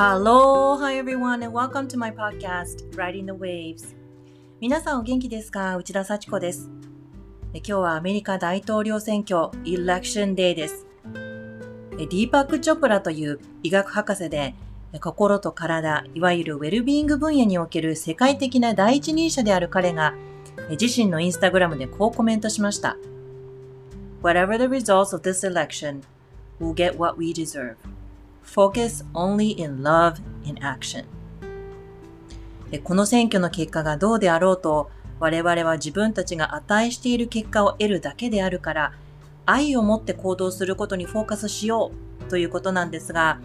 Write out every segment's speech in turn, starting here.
Aloha everyone and welcome to my podcast Riding the Waves 皆さんお元気ですか内田幸子です今日はアメリカ大統領選挙 Election Day ですディーパック・チョプラという医学博士で心と体、いわゆるウェルビーイング分野における世界的な第一人者である彼が自身のインスタグラムでこうコメントしました。Whatever the results of this election, we'll get what we deserve. Focus only in love in action. この選挙の結果がどうであろうと、我々は自分たちが値している結果を得るだけであるから、愛を持って行動することにフォーカスしようということなんですが、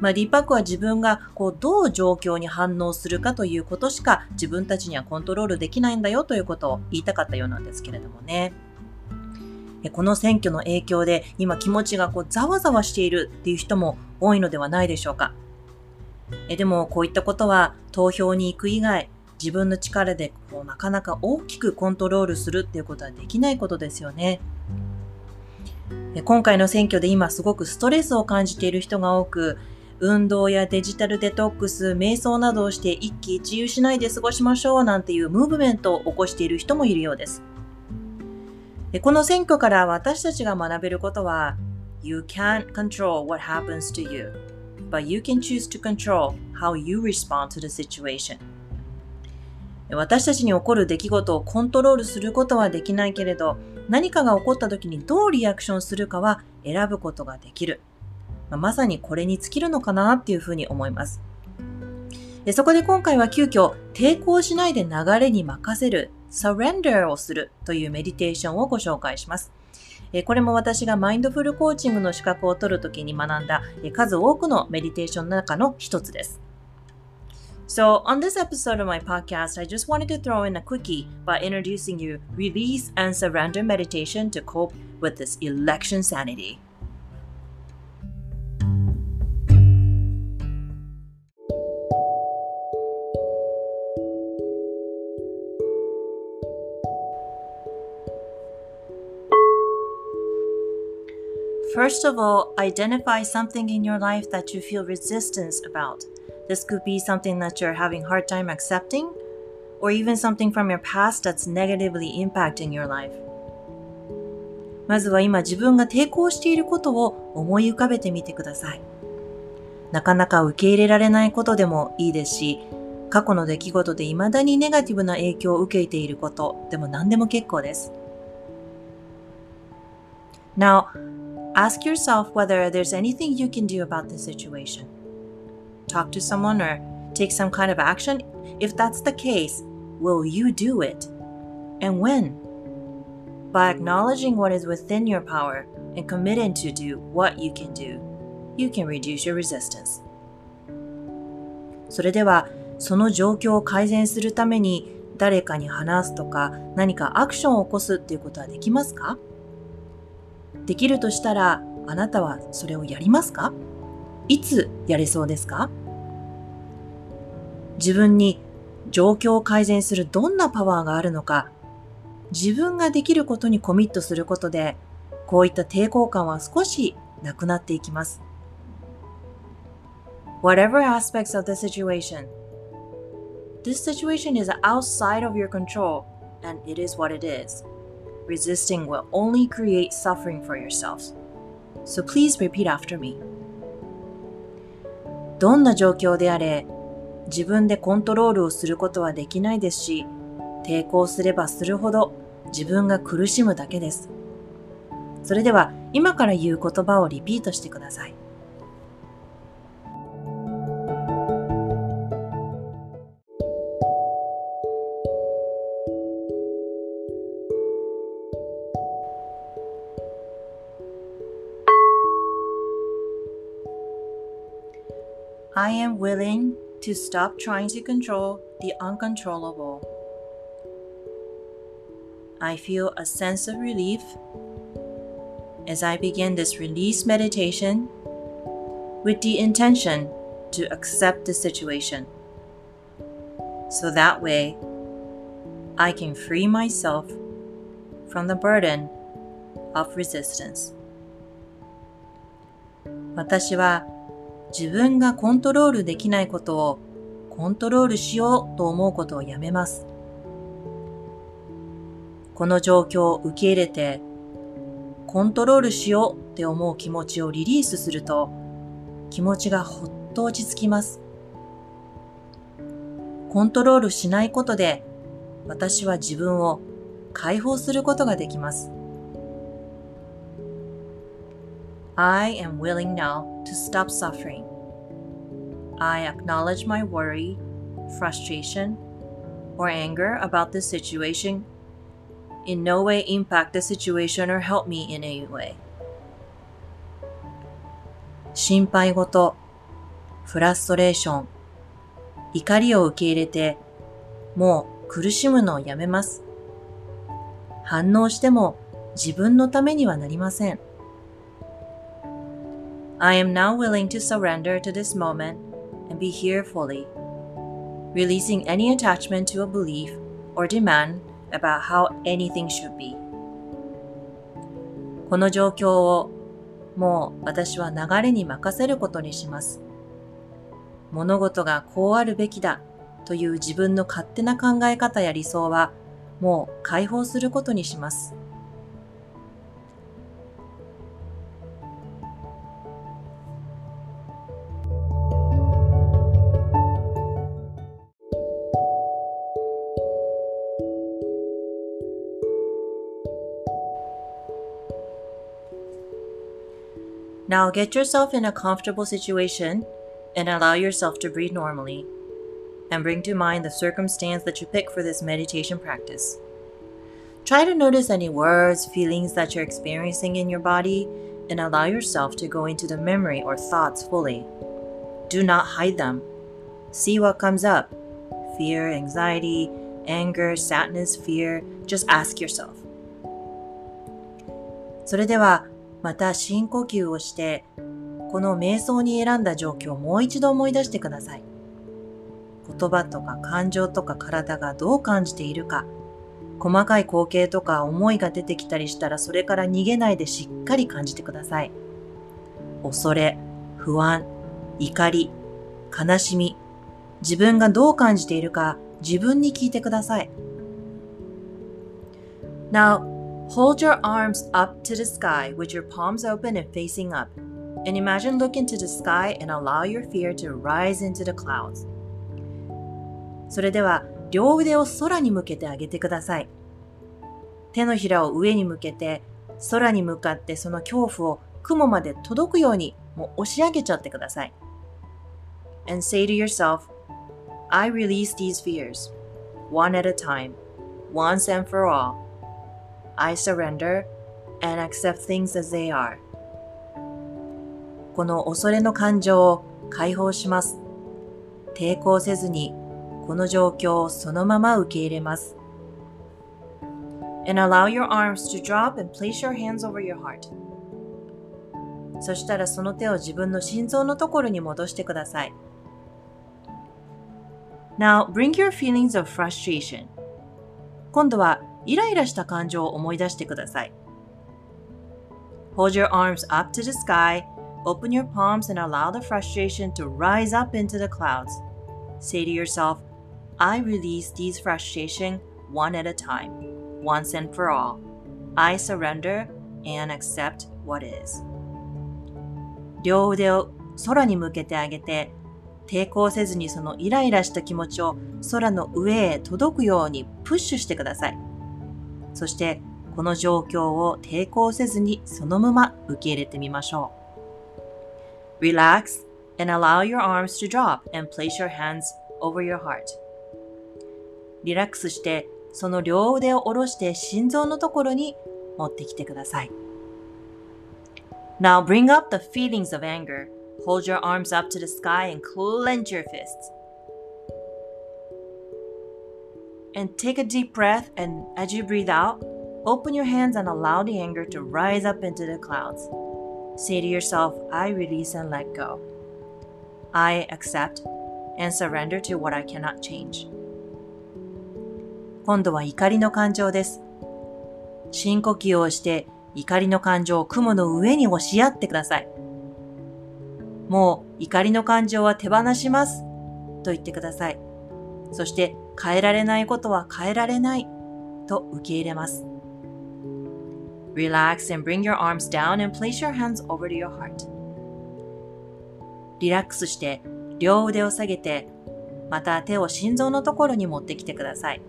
まあ、リパックは自分がこうどう状況に反応するかということしか自分たちにはコントロールできないんだよということを言いたかったようなんですけれどもね。この選挙の影響で今気持ちがこうざわざわしているっていう人も多いのではないでしょうか。えでもこういったことは投票に行く以外自分の力でこうなかなか大きくコントロールするっていうことはできないことですよね。今回の選挙で今すごくストレスを感じている人が多く運動やデジタルデトックス、瞑想などをして一喜一憂しないで過ごしましょうなんていうムーブメントを起こしている人もいるようです。この選挙から私たちが学べることは、You can't control what happens to you, but you can choose to control how you respond to the situation. 私たちに起こる出来事をコントロールすることはできないけれど、何かが起こった時にどうリアクションするかは選ぶことができる。まさにこれに尽きるのかなっていうふうに思います。そこで今回は急遽抵抗しないで流れに任せる surrender をするというメディテーションをご紹介します。これも私がマインドフルコーチングの資格を取るときに学んだ数多くのメディテーションの中の一つです。So, on this episode of my podcast, I just wanted to throw in a quickie by introducing you release and surrender meditation to cope with this election sanity. First of all, identify something in your life that you feel resistance about. This could be something that you're having hard time accepting, or even something from your past that's negatively impacting your life. まずは今自分が抵抗していることを思い浮かべてみてください。なかなか受け入れられないことでもいいですし、過去の出来事で未だにネガティブな影響を受けていることでも何でも結構です。Now, Ask yourself whether there's anything you can do about the situation. Talk to someone or take some kind of action. If that's the case, will you do it? And when? By acknowledging what is within your power and committing to do what you can do, you can reduce your resistance. それでは、その状況を改善するために誰かに話すとか何かアクションを起こすっていうことはできますか できるとしたら、あなたはそれをやりますか？いつやれそうですか？自分に状況を改善するどんなパワーがあるのか、自分ができることにコミットすることで、こういった抵抗感は少しなくなっていきます。Whatever aspects of the situation, this situation is outside of your control and it is what it is. Resisting will only create suffering for yourselves. So please repeat after me. どんな状況であれ、自分でコントロールをすることはできないですし、抵抗すればするほど自分が苦しむだけです。それでは今から言う言葉をリピートしてください。Willing to stop trying to control the uncontrollable. I feel a sense of relief as I begin this release meditation with the intention to accept the situation. So that way, I can free myself from the burden of resistance. 私は自分がコントロールできないことをコントロールしようと思うことをやめます。この状況を受け入れて、コントロールしようって思う気持ちをリリースすると、気持ちがほっと落ち着きます。コントロールしないことで、私は自分を解放することができます。I am willing now to stop suffering. I acknowledge my worry, frustration, or anger about this situation in no way impact the situation or help me in any way. 心配事、フラストレーション、怒りを受け入れて、もう苦しむのをやめます。反応しても自分のためにはなりません。I am now willing to surrender to this moment and be here fully, releasing any attachment to a belief or demand about how anything should be. この状況をもう私は流れに任せることにします。物事がこうあるべきだという自分の勝手な考え方や理想はもう解放することにします。Now get yourself in a comfortable situation and allow yourself to breathe normally. And bring to mind the circumstance that you pick for this meditation practice. Try to notice any words, feelings that you're experiencing in your body, and allow yourself to go into the memory or thoughts fully. Do not hide them. See what comes up fear, anxiety, anger, sadness, fear. Just ask yourself. それでは また深呼吸をして、この瞑想に選んだ状況をもう一度思い出してください。言葉とか感情とか体がどう感じているか、細かい光景とか思いが出てきたりしたらそれから逃げないでしっかり感じてください。恐れ、不安、怒り、悲しみ、自分がどう感じているか自分に聞いてください。Now, Hold your arms up to the sky with your palms open and facing up. And imagine looking to the sky and allow your fear to rise into the clouds. それでは、両腕を空に向けてあげてください。手のひらを上に向けて、空に向かってその恐怖を雲まで届くようにもう押し上げちゃってください。And say to yourself, I release these fears, one at a time, once and for all. I surrender and accept things as they are. この恐れの感情を解放します。抵抗せずにこの状況をそのまま受け入れます。And allow your arms to drop and place your hands over your heart. そしたらその手を自分の心臓のところに戻してください。Now bring your feelings of frustration. 今度はイライラした感情を思い出してください。Hold your arms up to the sky, open your palms and allow the frustration to rise up into the clouds. Say to yourself, I release these frustration one at a time, once and for all. I surrender and accept what is. 両腕を空に向けてあげて、抵抗せずにそのイライラした気持ちを空の上へ届くようにプッシュしてください。そしてこの状況を抵抗せずにそのまま受け入れてみましょう。Relax and allow your arms to drop and place your hands over your heart. リラックスしてその両腕を下ろして心臓のところに持ってきてください。Now bring up the feelings of anger. Hold your arms up to the sky and clench your fists. And take a deep breath. And as you breathe out, open your hands and allow the anger to rise up into the clouds. Say to yourself, I release and let go. I accept and surrender to what I cannot change. 今度は怒りの感情です。深呼吸をして怒りの感情を雲の上に押し合ってください。もう怒りの感情は手放しますと言ってください。そして変えられないことは変えられないと受け入れます。Relax and bring your arms down and place your hands over to your heart. リラックスして両腕を下げてまた手を心臓のところに持ってきてください。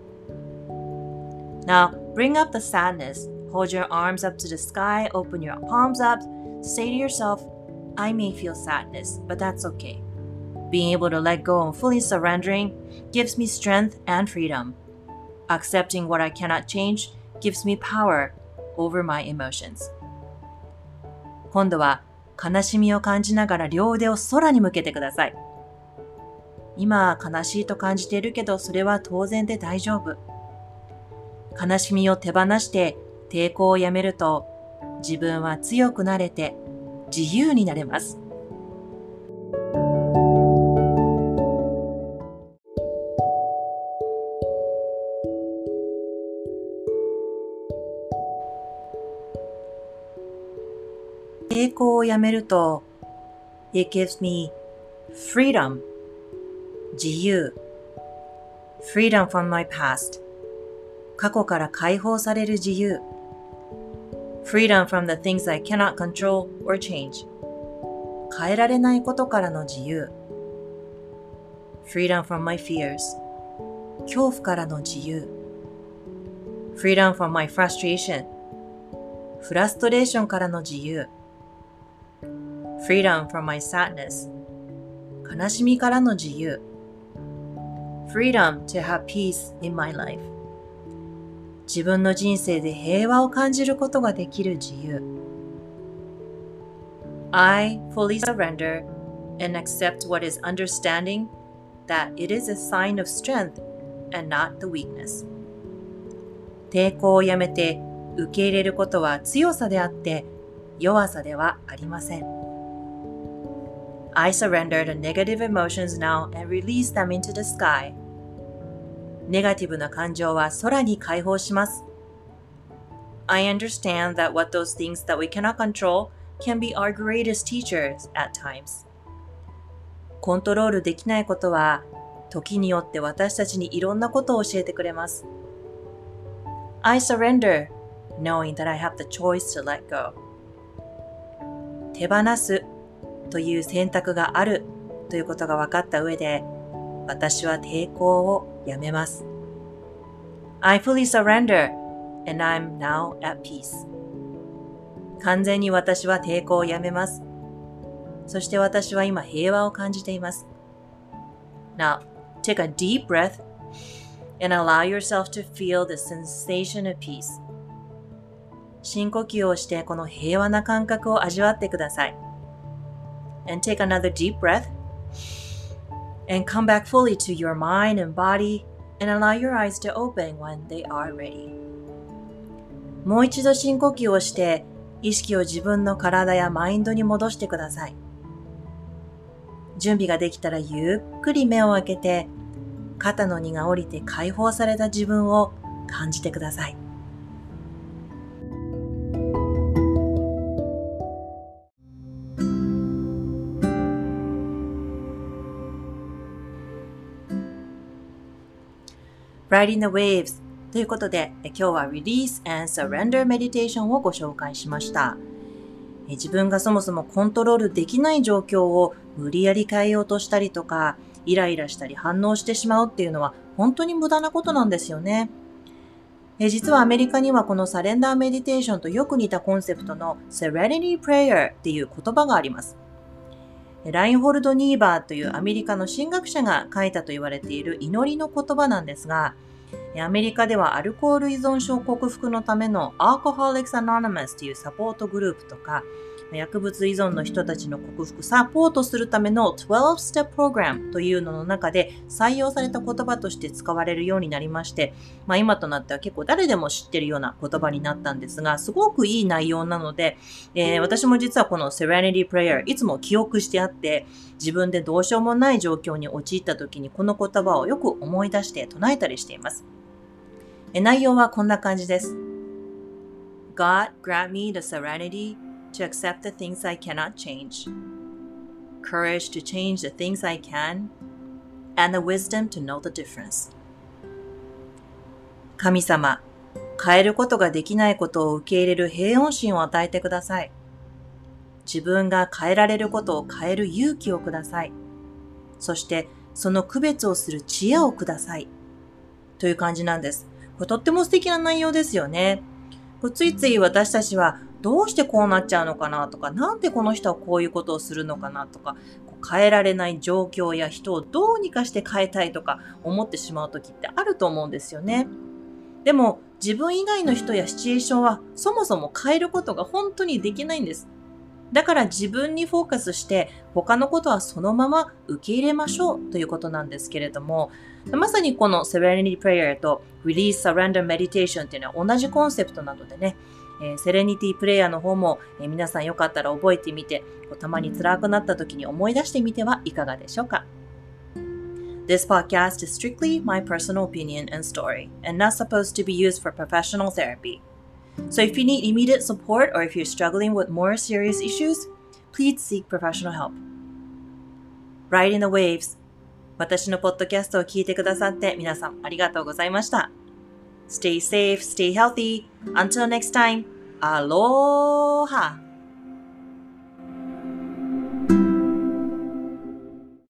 Now, bring up the sadness. Hold your arms up to the sky, open your palms up. Say to yourself, I may feel sadness, but that's okay. Being able to let go and fully surrendering gives me strength and freedom. Accepting what I cannot change gives me power over my emotions. 今度は悲しみを感じながら両腕を空に向けてください。今悲しいと感じているけどそれは当然で大丈夫。悲しみを手放して抵抗をやめると自分は強くなれて自由になれます。抵抗をやめると It gives me freedom 自由 freedom from my past 過去から解放される自由 freedom from the things I cannot control or change 変えられないことからの自由 freedom from my fears 恐怖からの自由 freedom from my frustration フラストレーションからの自由 freedom from my sadness 悲しみからの自由 freedom to have peace in my life 自分の人生で平和を感じることができる自由 I fully surrender and accept what is understanding that it is a sign of strength and not the weakness 抵抗をやめて受け入れることは強さであって弱さではありません。I surrender the negative emotions now and release them into the sky. ネガティブな感情は空に解放します。I understand that what those things that we cannot control can be our greatest teachers at times. コントロールできないことは時によって私たちにいろんなことを教えてくれます。I surrender, knowing that I have the choice to let go. 手放すという選択があるということが分かった上で、私は抵抗をやめます。I fully surrender and I'm now at peace. 完全に私は抵抗をやめます。そして私は今平和を感じています。Now, take a deep breath and allow yourself to feel the sensation of peace. 深呼吸をしてこの平和な感覚を味わってください。And take another deep breath and come back fully to your mind and body and allow your eyes to open when they are ready. もう一度深呼吸をして意識を自分の体やマインドに戻してください。準備ができたらゆっくり目を開けて肩の荷が下りて解放された自分を感じてください。Riding the Waves ということで、今日は Release and Surrender Meditation をご紹介しました。自分がそもそもコントロールできない状況を無理やり変えようとしたりとか、イライラしたり反応してしまうっていうのは本当に無駄なことなんですよね。実はアメリカにはこのサレンダーメディテーションとよく似たコンセプトの Serenity Prayer っていう言葉があります。ラインホルド・ニーバーというアメリカの神学者が書いたと言われている祈りの言葉なんですが、アメリカではアルコール依存症克服のための Alcoholics Anonymous というサポートグループとか、薬物依存の人たちの克服、サポートするための12 Step Program というのの中で採用された言葉として使われるようになりまして、まあ、今となっては結構誰でも知ってるような言葉になったんですが、すごくいい内容なので、えー、私も実はこの Serenity Prayer いつも記憶してあって、自分でどうしようもない状況に陥った時にこの言葉をよく思い出して唱えたりしています。内容はこんな感じです。God grant me the serenity to accept the things I cannot change. courage to change the things I can, and the wisdom to know the difference. 神様、変えることができないことを受け入れる平穏心を与えてください。自分が変えられることを変える勇気をください。そして、その区別をする知恵をください。という感じなんです。これとっても素敵な内容ですよね。ついつい私たちはどうしてこうなっちゃうのかなとか、なんでこの人はこういうことをするのかなとか、変えられない状況や人をどうにかして変えたいとか思ってしまう時ってあると思うんですよね。でも自分以外の人やシチュエーションはそもそも変えることが本当にできないんです。だから自分にフォーカスして他のことはそのまま受け入れましょうということなんですけれども、まさにこの Serenity Prayer と Release Surrender Meditation っていうのは同じコンセプトなのでね、えー、セレニティプレイヤーの方も、えー、皆さんよかったら覚えてみて、たまに辛くなった時に思い出してみてはいかがでしょうか。This podcast is strictly my personal opinion and story, and not supposed to be used for professional therapy. So if you need immediate support or if you're struggling with more serious issues, please seek professional help. Riding the Waves 私のポッドキャストを聞いてくださって皆さんありがとうございました。Stay safe, stay healthy. Until next time, aloha!